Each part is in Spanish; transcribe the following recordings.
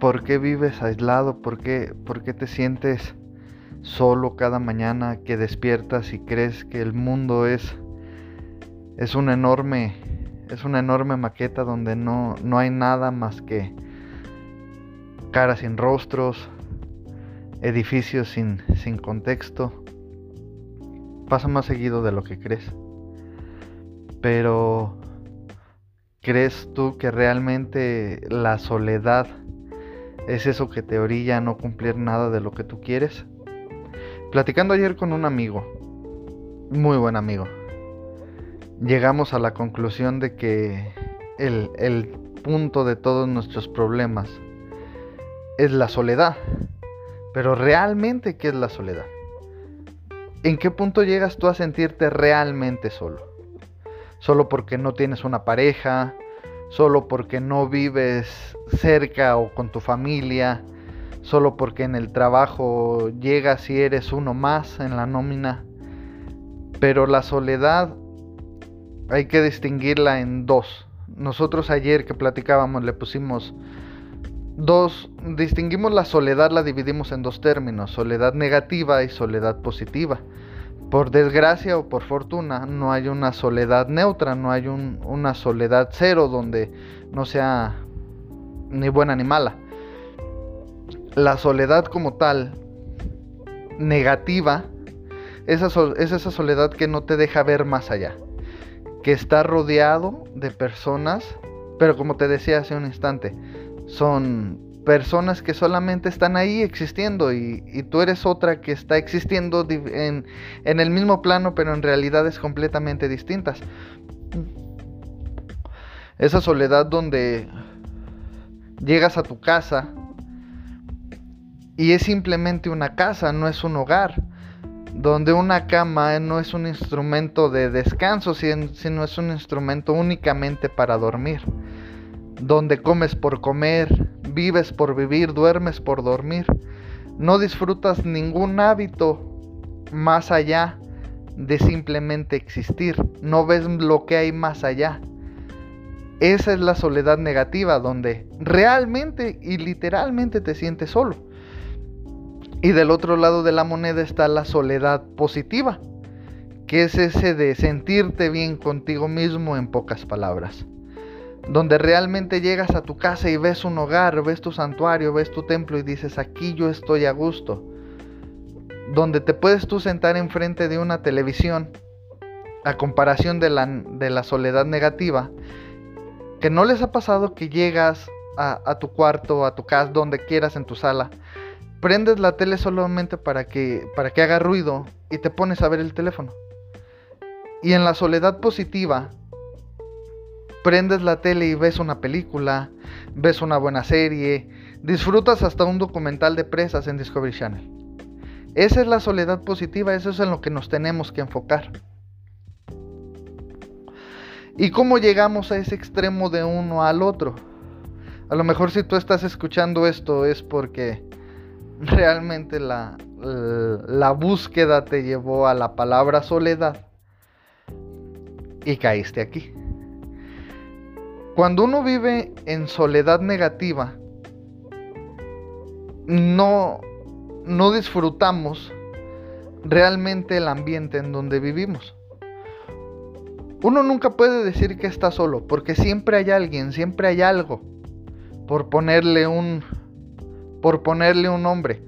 ¿Por qué vives aislado? ¿Por qué, ¿Por qué te sientes solo cada mañana que despiertas y crees que el mundo es, es una enorme es una enorme maqueta donde no, no hay nada más que caras sin rostros, edificios sin, sin contexto. Pasa más seguido de lo que crees. Pero ¿crees tú que realmente la soledad es eso que te orilla a no cumplir nada de lo que tú quieres? Platicando ayer con un amigo, muy buen amigo, llegamos a la conclusión de que el, el punto de todos nuestros problemas es la soledad. Pero realmente, ¿qué es la soledad? ¿En qué punto llegas tú a sentirte realmente solo? Solo porque no tienes una pareja, solo porque no vives cerca o con tu familia, solo porque en el trabajo llegas y eres uno más en la nómina. Pero la soledad hay que distinguirla en dos. Nosotros ayer que platicábamos le pusimos dos, distinguimos la soledad, la dividimos en dos términos, soledad negativa y soledad positiva. Por desgracia o por fortuna, no hay una soledad neutra, no hay una soledad cero donde no sea ni buena ni mala. La soledad como tal, negativa, es esa soledad que no te deja ver más allá, que está rodeado de personas, pero como te decía hace un instante, son personas que solamente están ahí existiendo y, tú eres otra que está existiendo en, en el mismo plano, pero en realidades completamente distintas. Esa soledad donde llegas a tu casa, y es simplemente una casa, no es un hogar, donde una cama no es un instrumento de descanso, sino es un instrumento únicamente para dormir, donde comes por comer, vives por vivir, duermes por dormir, no disfrutas ningún hábito más allá de simplemente existir, no ves lo que hay más allá. Esa es la soledad negativa, donde realmente y literalmente te sientes solo. Y del otro lado de la moneda está la soledad positiva, que es ese de sentirte bien contigo mismo en pocas palabras. Donde realmente llegas a tu casa y ves un hogar, ves tu santuario, ves tu templo y dices, aquí yo estoy a gusto. Donde te puedes tú sentar enfrente de una televisión, a comparación de la, de la soledad negativa, que no les ha pasado que llegas a, tu cuarto, a tu casa, donde quieras, en tu sala, prendes la tele solamente para que, para que haga ruido y te pones a ver el teléfono. Y en la soledad positiva, prendes la tele y ves una película, ves una buena serie, disfrutas hasta un documental de presas en Discovery Channel. Esa es la soledad positiva, eso es en lo que nos tenemos que enfocar. ¿Y cómo llegamos a ese extremo de uno al otro? A lo mejor si tú estás escuchando esto es porque realmente la, la búsqueda te llevó a la palabra soledad y caíste aquí. Cuando uno vive en soledad negativa, no, no disfrutamos realmente el ambiente en donde vivimos. Uno nunca puede decir que está solo, porque siempre hay alguien, siempre hay algo. Por ponerle un, por ponerle un nombre,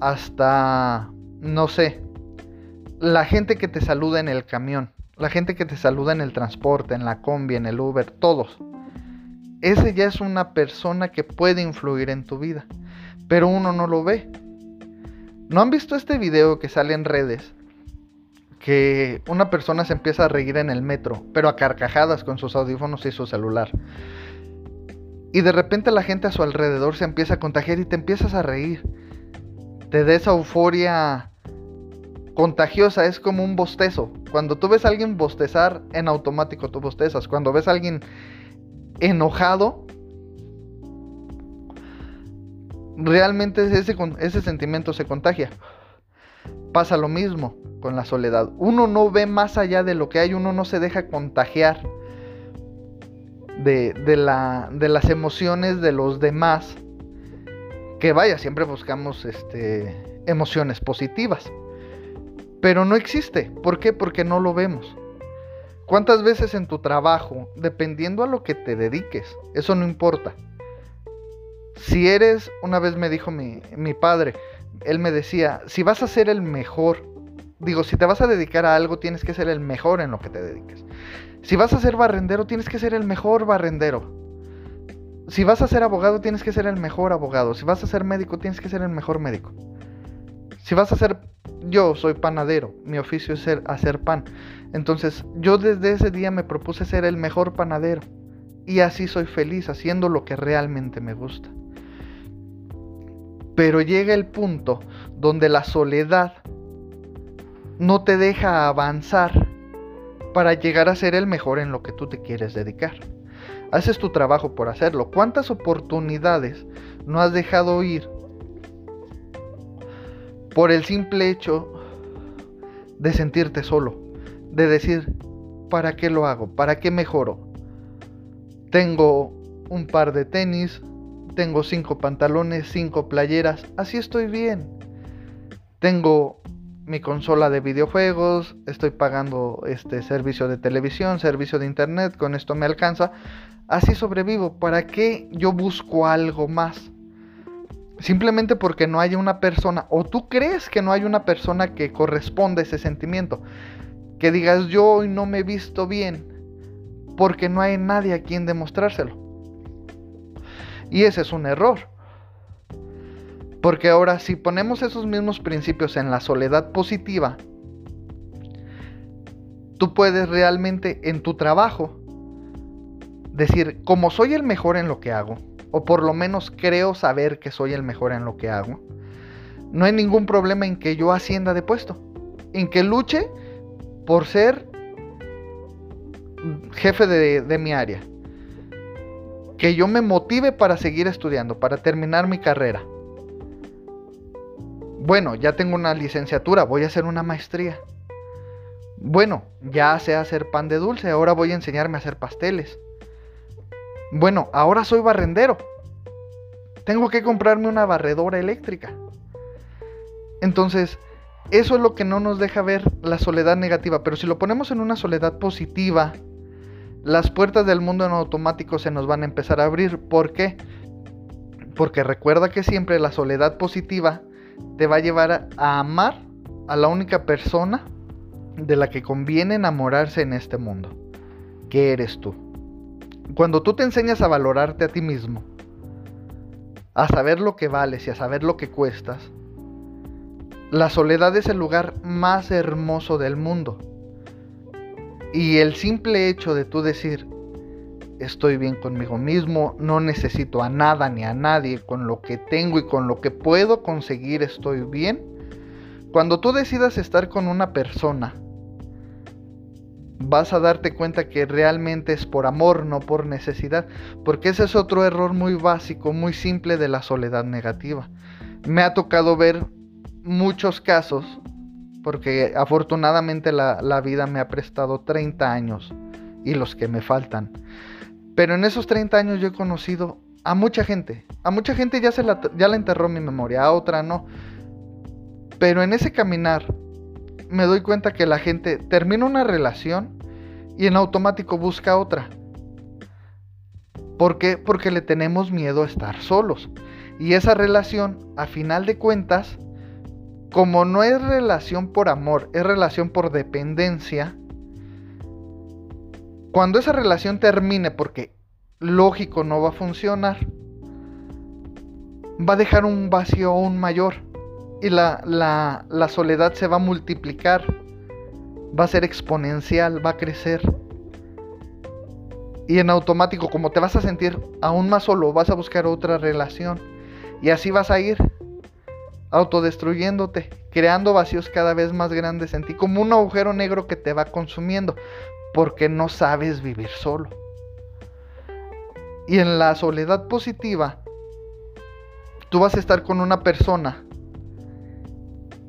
hasta, no sé, la gente que te saluda en el camión, la gente que te saluda en el transporte, en la combi, en el Uber, todos. Ese ya es una persona que puede influir en tu vida, pero uno no lo ve. ¿No han visto este video que sale en redes? Que una persona se empieza a reír en el metro, pero a carcajadas con sus audífonos y su celular. Y de repente la gente a su alrededor se empieza a contagiar y te empiezas a reír. Te da esa euforia contagiosa, es como un bostezo. Cuando tú ves a alguien bostezar, en automático tú bostezas. Cuando ves a alguien enojado, realmente ese, ese sentimiento se contagia. Pasa lo mismo con la soledad. Uno no ve más allá de lo que hay, uno no se deja contagiar de, la, de las emociones de los demás Que vaya, siempre buscamos este, emociones positivas. Pero no existe. ¿Por qué? Porque no lo vemos. ¿Cuántas veces en tu trabajo, dependiendo a lo que te dediques, eso no importa? Si eres, una vez me dijo mi, padre, él me decía, si vas a ser el mejor, digo, si te vas a dedicar a algo, tienes que ser el mejor en lo que te dediques. Si vas a ser barrendero, tienes que ser el mejor barrendero. Si vas a ser abogado, tienes que ser el mejor abogado. Si vas a ser médico, tienes que ser el mejor médico. Si vas a ser... Yo soy panadero, mi oficio es hacer pan. Entonces yo desde ese día me propuse ser el mejor panadero. Y así soy feliz haciendo lo que realmente me gusta. Pero llega el punto donde la soledad no te deja avanzar para llegar a ser el mejor en lo que tú te quieres dedicar. Haces tu trabajo por hacerlo. ¿Cuántas oportunidades no has dejado ir por el simple hecho de sentirte solo? De decir, ¿para qué lo hago? ¿Para qué mejoro? Tengo un par de tenis, tengo cinco pantalones, cinco playeras, así estoy bien. Tengo mi consola de videojuegos, estoy pagando este servicio de televisión, servicio de internet, con esto me alcanza. Así sobrevivo. ¿Para qué yo busco algo más? Simplemente porque no hay una persona, o tú crees que no hay una persona que corresponda a ese sentimiento. Que digas yo hoy no me he visto bien, porque no hay nadie a quien demostrárselo. Y ese es un error. Porque ahora si ponemos esos mismos principios en la soledad positiva, tú puedes realmente en tu trabajo decir, como soy el mejor en lo que hago, o por lo menos creo saber que soy el mejor en lo que hago, no hay ningún problema en que yo ascienda de puesto, en que luche por ser jefe de, mi área, que yo me motive para seguir estudiando, para terminar mi carrera bueno, ya tengo una licenciatura, voy a hacer una maestría. Bueno, ya sé hacer pan de dulce, ahora voy a enseñarme a hacer pasteles. Bueno, ahora soy barrendero. Tengo que comprarme una barredora eléctrica. Entonces, eso es lo que no nos deja ver la soledad negativa. Pero si lo ponemos en una soledad positiva, las puertas del mundo en automático se nos van a empezar a abrir. ¿Por qué? Porque recuerda que siempre la soledad positiva te va a llevar a amar a la única persona de la que conviene enamorarse en este mundo, que eres tú. Cuando tú te enseñas a valorarte a ti mismo, a saber lo que vales y a saber lo que cuestas, la soledad es el lugar más hermoso del mundo. Y el simple hecho de tú decir, estoy bien conmigo mismo, no necesito a nada ni a nadie, con lo que tengo y con lo que puedo conseguir estoy bien. Cuando tú decidas estar con una persona, vas a darte cuenta que realmente es por amor, no por necesidad, porque ese es otro error muy básico, muy simple de la soledad negativa. Me ha tocado ver muchos casos, porque afortunadamente la, la vida me ha prestado 30 años y los que me faltan pero en esos 30 años yo he conocido a mucha gente. A mucha gente ya, se la, ya la enterró mi memoria, a otra no. Pero en ese caminar me doy cuenta que la gente termina una relación y en automático busca otra. ¿Por qué? Porque le tenemos miedo a estar solos. Y esa relación, a final de cuentas, como no es relación por amor, es relación por dependencia, cuando esa relación termine, porque lógico no va a funcionar, va a dejar un vacío aún mayor y la, la, soledad se va a multiplicar, va a ser exponencial, va a crecer. Y en automático, como te vas a sentir aún más solo, vas a buscar otra relación. Y así vas a ir autodestruyéndote, creando vacíos cada vez más grandes en ti, como un agujero negro que te va consumiendo porque no sabes vivir solo. Y en la soledad positiva, tú vas a estar con una persona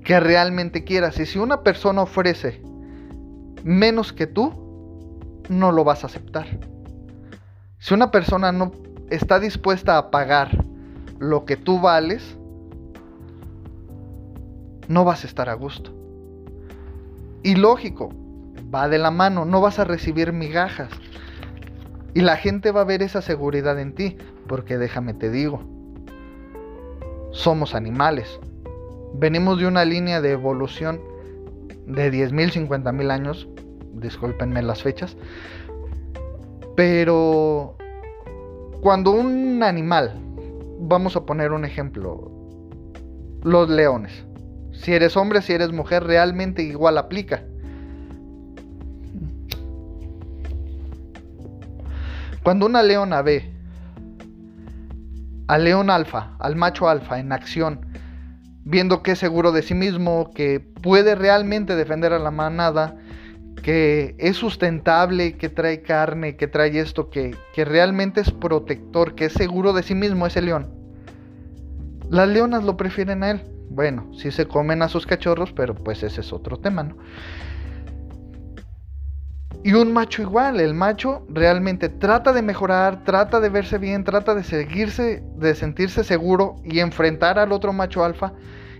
que realmente quieras. Y si una persona ofrece menos que tú, no lo vas a aceptar. Si una persona no está dispuesta a pagar lo que tú vales, no vas a estar a gusto. Y lógico, va de la mano, no vas a recibir migajas. Y la gente va a ver esa seguridad en ti, porque déjame te digo, somos animales. Venimos de una línea de evolución de 10.000, 50.000 años, discúlpenme las fechas, pero cuando un animal, vamos a poner un ejemplo, los leones, si eres hombre, si eres mujer, realmente igual aplica. Cuando una leona ve al león alfa, al macho alfa en acción, viendo que es seguro de sí mismo, que puede realmente defender a la manada, que es sustentable, que trae carne, que trae esto, que, que realmente es protector, que es seguro de sí mismo ese león. Las leonas lo prefieren a él. Bueno, sí se comen a sus cachorros, pero pues ese es otro tema, ¿no? Y un macho igual, el macho realmente trata de mejorar, trata de verse bien, trata de seguirse, de sentirse seguro y enfrentar al otro macho alfa.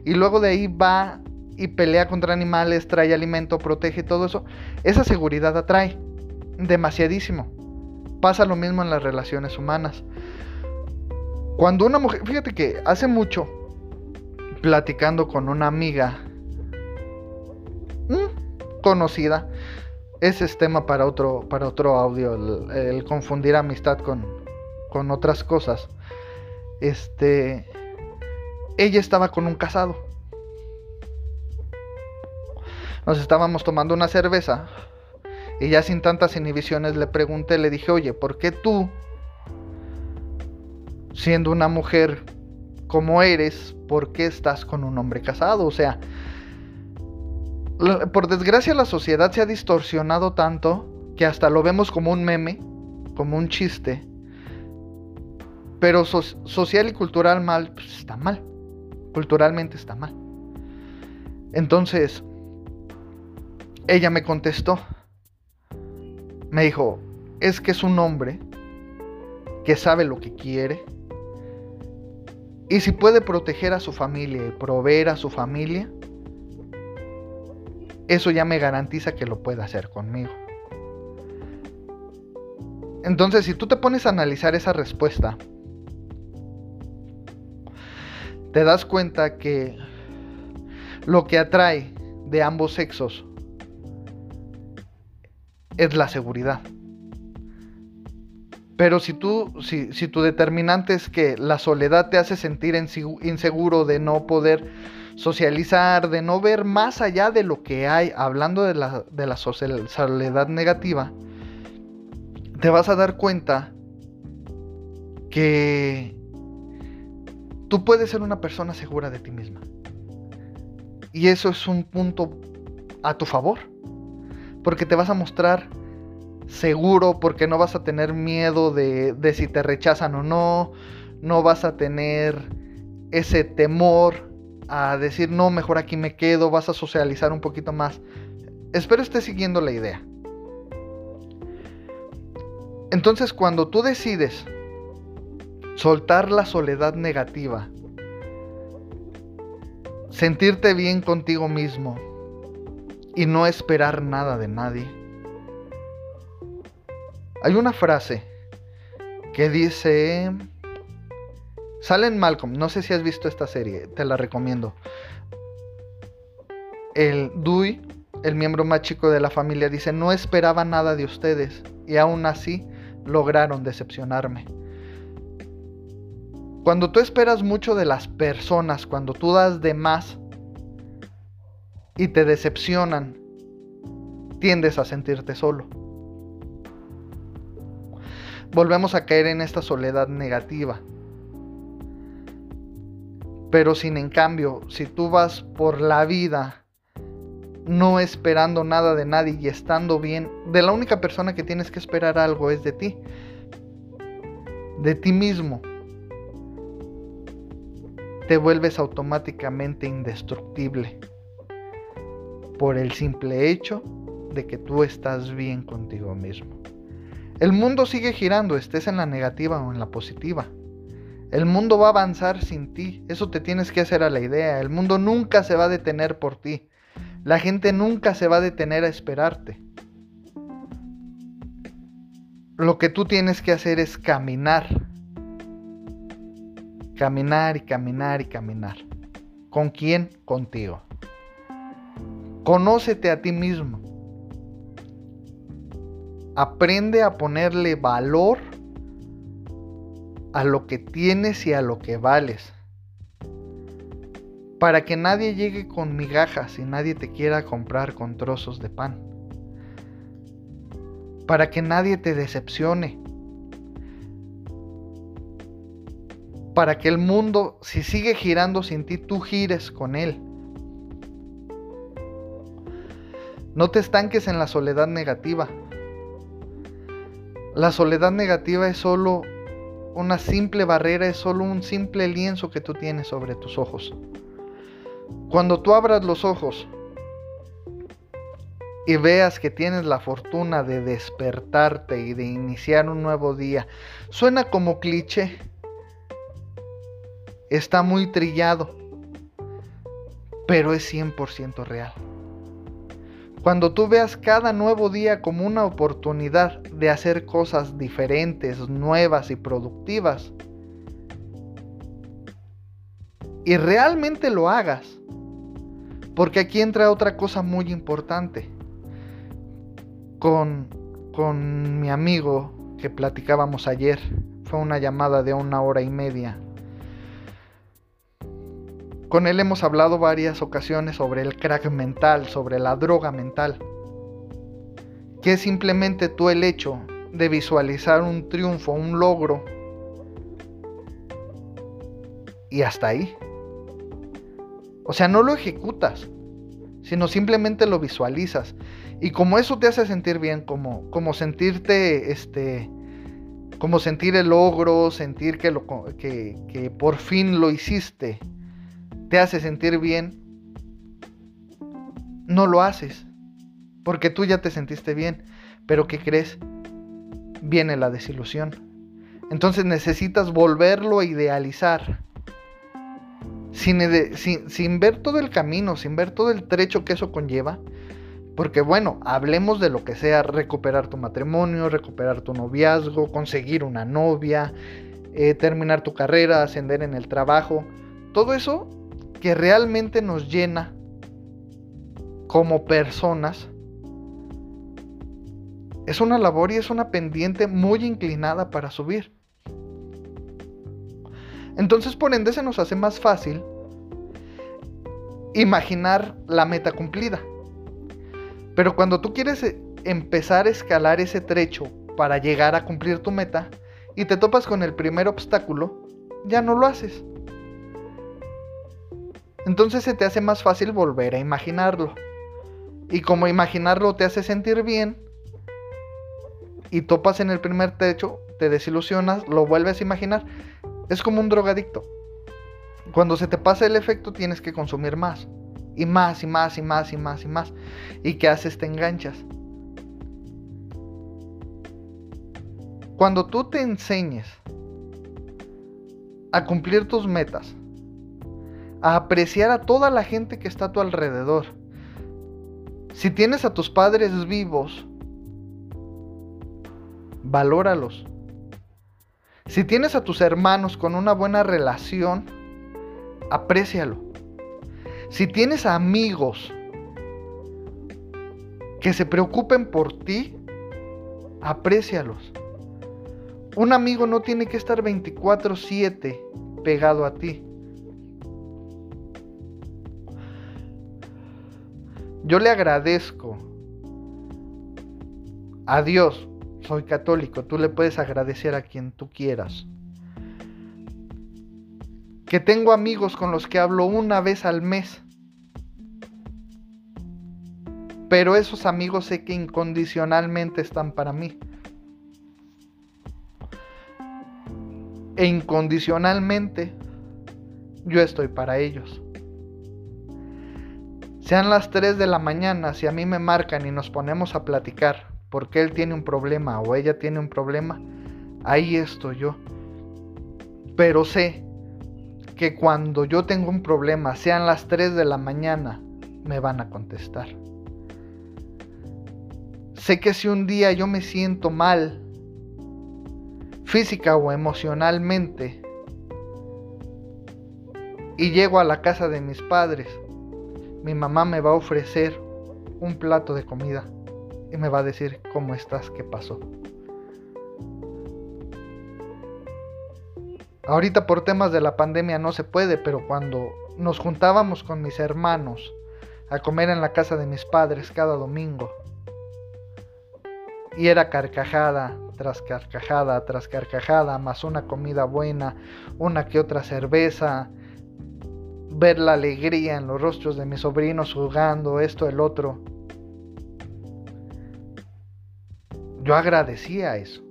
Y luego de ahí va y pelea contra animales, trae alimento, protege todo eso. Esa seguridad atrae demasiadísimo. Pasa lo mismo en las relaciones humanas. Cuando una mujer, fíjate que hace mucho, platicando con una amiga mm, conocida, ese es tema para otro, para otro audio, el, confundir amistad con, con otras cosas. Este, ella estaba con un casado. Nos estábamos tomando una cerveza y ya sin tantas inhibiciones le pregunté, le dije, oye, ¿por qué tú, siendo una mujer como eres, por qué estás con un hombre casado? O sea, por desgracia la sociedad se ha distorsionado tanto que hasta lo vemos como un meme, como un chiste. Pero social y cultural mal, pues está mal. Culturalmente está mal. Entonces, ella me contestó. Me dijo, es que es un hombre que sabe lo que quiere. Y si puede proteger a su familia y proveer a su familia, eso ya me garantiza que lo puede hacer conmigo. Entonces, si tú te pones a analizar esa respuesta, te das cuenta que lo que atrae de ambos sexos es la seguridad. Pero si tú, si, si tu determinante es que la soledad te hace sentir inseguro de no poder socializar, de no ver más allá de lo que hay, hablando de la, de la soledad negativa, te vas a dar cuenta que tú puedes ser una persona segura de ti misma. Y eso es un punto a tu favor. Porque te vas a mostrar seguro, porque no vas a tener miedo de, de si te rechazan o no. No vas a tener ese temor a decir, no, mejor aquí me quedo, vas a socializar un poquito más. Espero estés siguiendo la idea. Entonces, cuando tú decides soltar la soledad negativa, sentirte bien contigo mismo y no esperar nada de nadie, hay una frase que dice, Sale en Malcolm, no sé si has visto esta serie, te la recomiendo. El Dewey, el miembro más chico de la familia, dice, no esperaba nada de ustedes y aún así lograron decepcionarme. Cuando tú esperas mucho de las personas, cuando tú das de más y te decepcionan, tiendes a sentirte solo. Volvemos a caer en esta soledad negativa. Pero sin en cambio, si tú vas por la vida no esperando nada de nadie y estando bien, de la única persona que tienes que esperar algo es de ti. De ti mismo. Te vuelves automáticamente indestructible. Por el simple hecho de que tú estás bien contigo mismo. El mundo sigue girando, estés en la negativa o en la positiva. El mundo va a avanzar sin ti. Eso te tienes que hacer a la idea. El mundo nunca se va a detener por ti. La gente nunca se va a detener a esperarte. Lo que tú tienes que hacer es caminar. Caminar y caminar y caminar. ¿Con quién? Contigo. Conócete a ti mismo. Aprende a ponerle valor a lo que tienes y a lo que vales. Para que nadie llegue con migajas y nadie te quiera comprar con trozos de pan. Para que nadie te decepcione. Para que el mundo, si sigue girando sin ti, tú gires con él. No te estanques en la soledad negativa. La soledad negativa es solo una simple barrera, es solo un simple lienzo que tú tienes sobre tus ojos. Cuando tú abras los ojos y veas que tienes la fortuna de despertarte y de iniciar un nuevo día, suena como cliché, está muy trillado, pero es 100% real. Cuando tú veas cada nuevo día como una oportunidad de hacer cosas diferentes, nuevas y productivas, y realmente lo hagas, porque aquí entra otra cosa muy importante. Con, con mi amigo que platicábamos ayer, fue una llamada de una hora y media con él hemos hablado varias ocasiones sobre el crack mental, sobre la droga mental, que es simplemente tú el hecho de visualizar un triunfo, un logro, y hasta ahí. O sea, no lo ejecutas, sino simplemente lo visualizas. Y como eso te hace sentir bien, como, como sentirte, este, como sentir el logro, sentir que, lo, que, que por fin lo hiciste, te hace sentir bien, no lo haces. Porque tú ya te sentiste bien. Pero ¿qué crees? Viene la desilusión. Entonces necesitas volverlo a idealizar. Sin, sin, ver todo el camino, sin ver todo el trecho que eso conlleva. Porque bueno, hablemos de lo que sea, recuperar tu matrimonio, recuperar tu noviazgo, conseguir una novia, eh, terminar tu carrera, ascender en el trabajo. Todo eso que realmente nos llena como personas, es una labor y es una pendiente muy inclinada para subir. Entonces por ende se nos hace más fácil imaginar la meta cumplida. Pero cuando tú quieres eh, empezar a escalar ese trecho para llegar a cumplir tu meta y te topas con el primer obstáculo, ya no lo haces. Entonces se te hace más fácil volver a imaginarlo. Y como imaginarlo te hace sentir bien, y topas en el primer techo, te desilusionas, lo vuelves a imaginar, es como un drogadicto. Cuando se te pasa el efecto tienes que consumir más. Y más y más y más y más y más. ¿Y qué haces? Te enganchas. Cuando tú te enseñes a cumplir tus metas, a apreciar a toda la gente que está a tu alrededor. Si tienes a tus padres vivos, valóralos. Si tienes a tus hermanos con una buena relación, aprécialo. Si tienes amigos que se preocupen por ti, aprécialos. Un amigo no tiene que estar 24/7 pegado a ti. Yo le agradezco a Dios, soy católico, tú le puedes agradecer a quien tú quieras. Que tengo amigos con los que hablo una vez al mes. Pero esos amigos sé que incondicionalmente están para mí. E incondicionalmente yo estoy para ellos. Sean las 3 de la mañana, si a mí me marcan y nos ponemos a platicar porque él tiene un problema o ella tiene un problema, ahí estoy yo. Pero sé que cuando yo tengo un problema, sean las 3 de la mañana, me van a contestar. Sé que si un día yo me siento mal, física o emocionalmente, y llego a la casa de mis padres, mi mamá me va a ofrecer un plato de comida y me va a decir cómo estás, qué pasó. Ahorita por temas de la pandemia no se puede, pero cuando nos juntábamos con mis hermanos a comer en la casa de mis padres cada domingo, y era carcajada tras carcajada tras carcajada, más una comida buena, una que otra cerveza, ver la alegría en los rostros de mis sobrinos jugando esto, el otro. Yo agradecía eso.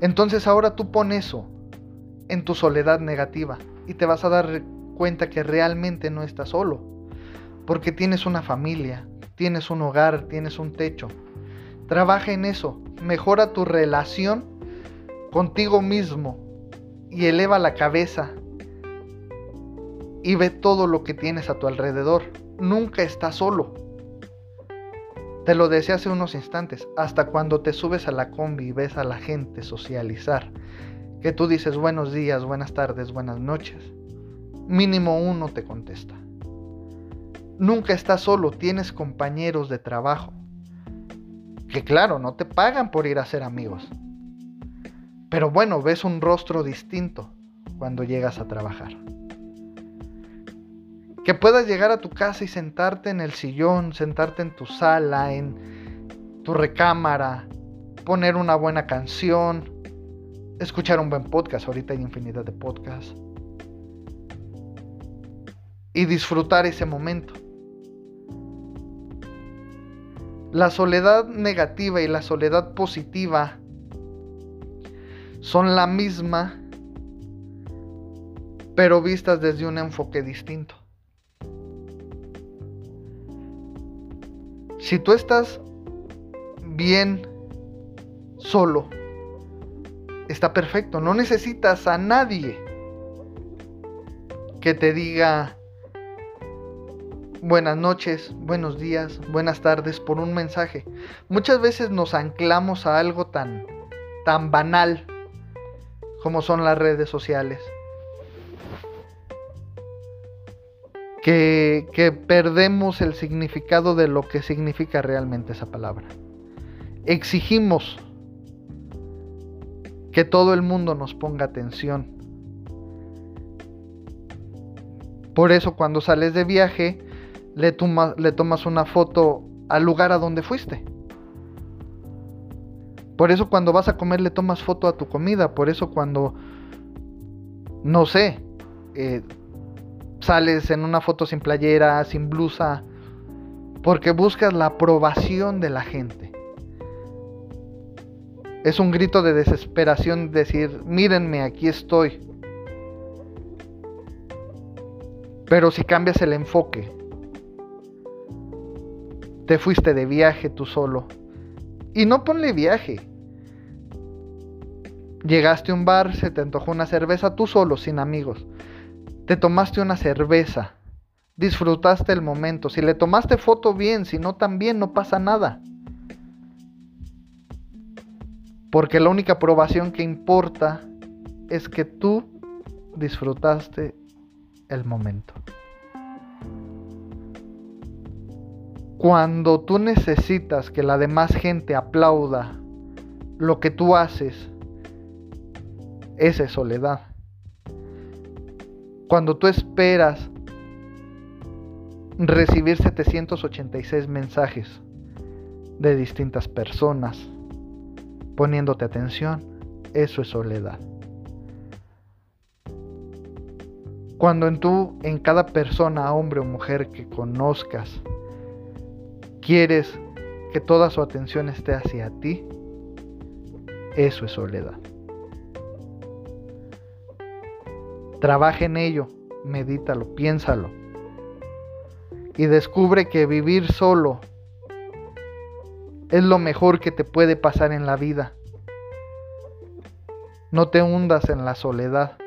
Entonces ahora tú pones eso en tu soledad negativa y te vas a dar cuenta que realmente no estás solo, porque tienes una familia, tienes un hogar, tienes un techo. Trabaja en eso, mejora tu relación contigo mismo y eleva la cabeza y ve todo lo que tienes a tu alrededor. Nunca estás solo. Te lo decía hace unos instantes, hasta cuando te subes a la combi y ves a la gente socializar, que tú dices buenos días, buenas tardes, buenas noches, mínimo uno te contesta. Nunca estás solo, tienes compañeros de trabajo, que claro, no te pagan por ir a ser amigos, pero bueno, ves un rostro distinto cuando llegas a trabajar. Que puedas llegar a tu casa y sentarte en el sillón, sentarte en tu sala, en tu recámara, poner una buena canción, escuchar un buen podcast, ahorita hay infinidad de podcasts, y disfrutar ese momento. La soledad negativa y la soledad positiva son la misma, pero vistas desde un enfoque distinto. Si tú estás bien solo, está perfecto. No necesitas a nadie que te diga buenas noches, buenos días, buenas tardes por un mensaje. Muchas veces nos anclamos a algo tan tan banal como son las redes sociales. que, perdemos el significado de lo que significa realmente esa palabra. Exigimos que todo el mundo nos ponga atención. Por eso cuando sales de viaje le, le tomas una foto al lugar a donde fuiste. Por eso cuando vas a comer le tomas foto a tu comida. Por eso cuando, no sé, eh, sales en una foto sin playera, sin blusa, porque buscas la aprobación de la gente. Es un grito de desesperación decir, mírenme, aquí estoy. Pero si cambias el enfoque, te fuiste de viaje tú solo. Y no ponle viaje. Llegaste a un bar, se te antojó una cerveza tú solo, sin amigos. Te tomaste una cerveza, disfrutaste el momento. Si le tomaste foto bien, si no también, no pasa nada. Porque la única aprobación que importa es que tú disfrutaste el momento. Cuando tú necesitas que la demás gente aplauda lo que tú haces, esa es soledad. Cuando tú esperas recibir 786 mensajes de distintas personas poniéndote atención, eso es soledad. Cuando en tú, en cada persona, hombre o mujer que conozcas, quieres que toda su atención esté hacia ti, eso es soledad. Trabaja en ello, medítalo, piénsalo. Y descubre que vivir solo es lo mejor que te puede pasar en la vida. No te hundas en la soledad.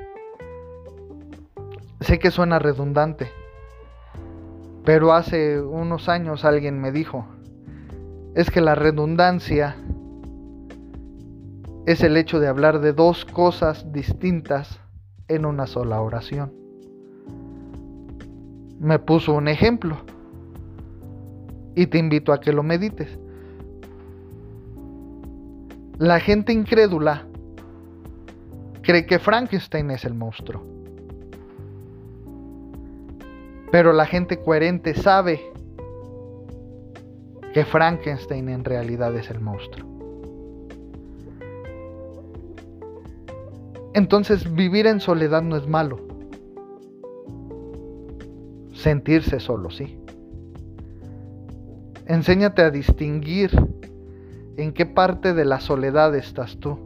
Sé que suena redundante, pero hace unos años alguien me dijo, es que la redundancia es el hecho de hablar de dos cosas distintas en una sola oración. Me puso un ejemplo y te invito a que lo medites. La gente incrédula cree que Frankenstein es el monstruo. Pero la gente coherente sabe que Frankenstein en realidad es el monstruo. Entonces vivir en soledad no es malo. Sentirse solo, sí. Enséñate a distinguir en qué parte de la soledad estás tú.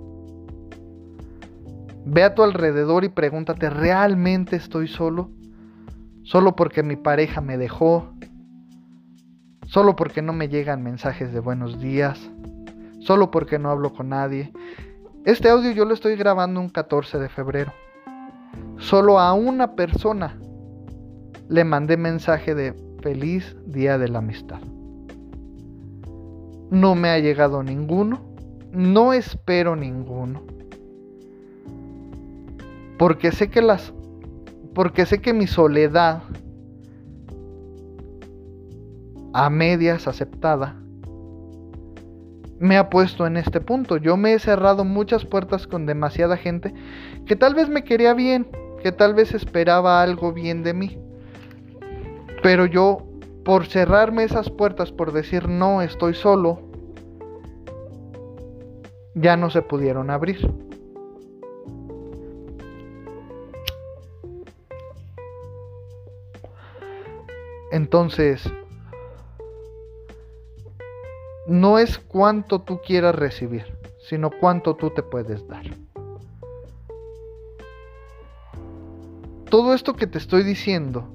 Ve a tu alrededor y pregúntate, ¿realmente estoy solo? ¿Solo porque mi pareja me dejó? ¿Solo porque no me llegan mensajes de buenos días? ¿Solo porque no hablo con nadie? Este audio yo lo estoy grabando un 14 de febrero. Solo a una persona le mandé mensaje de feliz día de la amistad. No me ha llegado ninguno. No espero ninguno porque sé que las porque sé que mi soledad a medias aceptada me ha puesto en este punto. Yo me he cerrado muchas puertas con demasiada gente que tal vez me quería bien, que tal vez esperaba algo bien de mí. Pero yo, por cerrarme esas puertas, por decir no, estoy solo, ya no se pudieron abrir. Entonces, no es cuánto tú quieras recibir, sino cuánto tú te puedes dar. Todo esto que te estoy diciendo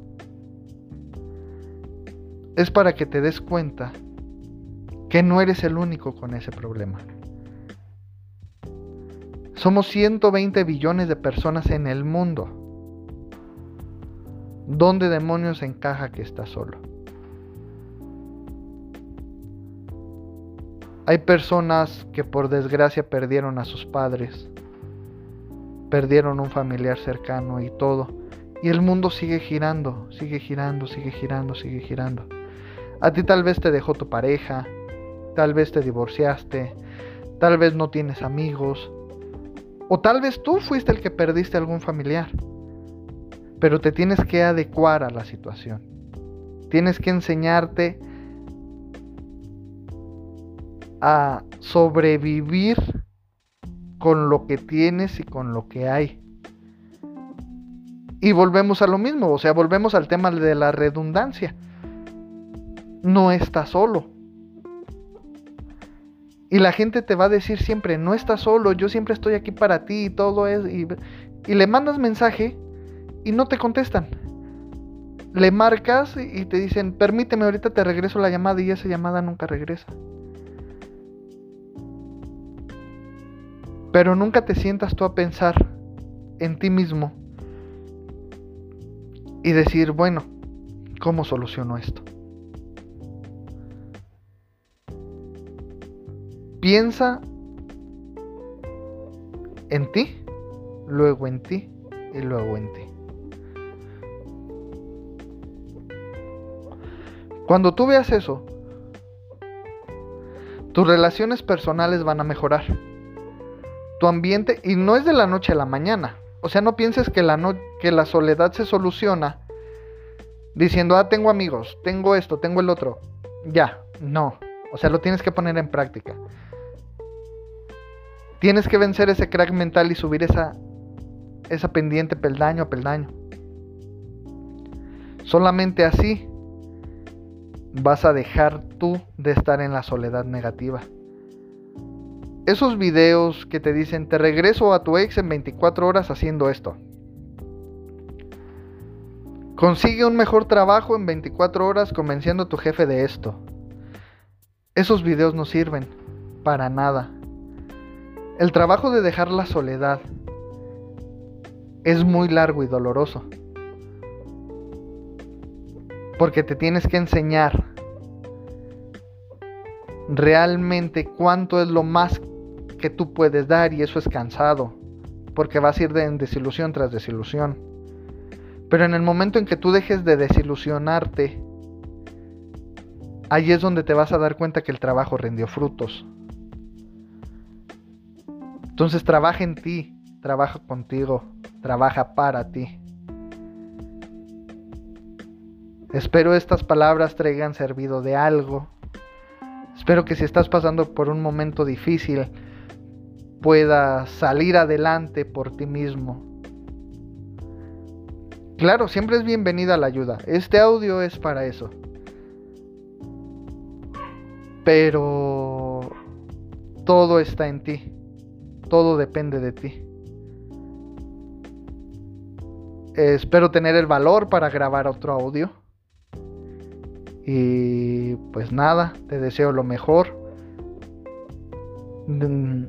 es para que te des cuenta que no eres el único con ese problema. Somos 120 billones de personas en el mundo. ¿Dónde demonios encaja que está solo? Hay personas que por desgracia perdieron a sus padres, perdieron un familiar cercano y todo. Y el mundo sigue girando, sigue girando, sigue girando, sigue girando. A ti tal vez te dejó tu pareja, tal vez te divorciaste, tal vez no tienes amigos, o tal vez tú fuiste el que perdiste algún familiar. Pero te tienes que adecuar a la situación. Tienes que enseñarte a sobrevivir con lo que tienes y con lo que hay. Y volvemos a lo mismo, o sea, volvemos al tema de la redundancia. No estás solo. Y la gente te va a decir siempre, no estás solo, yo siempre estoy aquí para ti y todo es... Y, y le mandas mensaje y no te contestan. Le marcas y te dicen, permíteme, ahorita te regreso la llamada y esa llamada nunca regresa. Pero nunca te sientas tú a pensar en ti mismo y decir, bueno, ¿cómo soluciono esto? Piensa en ti, luego en ti y luego en ti. Cuando tú veas eso, tus relaciones personales van a mejorar. Tu ambiente, y no es de la noche a la mañana. O sea, no pienses que la, soledad se soluciona diciendo, ah, tengo amigos, tengo esto, tengo el otro. Ya, no. O sea, lo tienes que poner en práctica. Tienes que vencer ese crack mental y subir esa, esa pendiente peldaño a peldaño. Solamente así vas a dejar tú de estar en la soledad negativa. Esos videos que te dicen, te regreso a tu ex en 24 horas haciendo esto. Consigue un mejor trabajo en 24 horas convenciendo a tu jefe de esto. Esos videos no sirven para nada. El trabajo de dejar la soledad es muy largo y doloroso. Porque te tienes que enseñar realmente cuánto es lo más que tú puedes dar y eso es cansado. Porque vas a ir de desilusión tras desilusión. Pero en el momento en que tú dejes de desilusionarte, ahí es donde te vas a dar cuenta que el trabajo rindió frutos. Entonces trabaja en ti, trabaja contigo, trabaja para ti. Espero estas palabras traigan servido de algo. Espero que si estás pasando por un momento difícil, puedas salir adelante por ti mismo. Claro, siempre es bienvenida la ayuda. Este audio es para eso. Pero todo está en ti. Todo depende de ti. espero tener el valor para grabar otro audio. Y pues nada, te deseo lo mejor. Mm,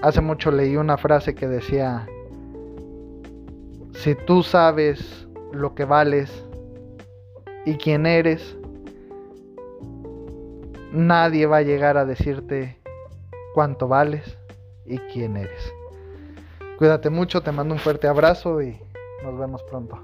hace mucho leí una frase que decía, si tú sabes lo que vales y quién eres, nadie va a llegar a decirte cuánto vales y quién eres. Cuídate mucho, te mando un fuerte abrazo y nos vemos pronto.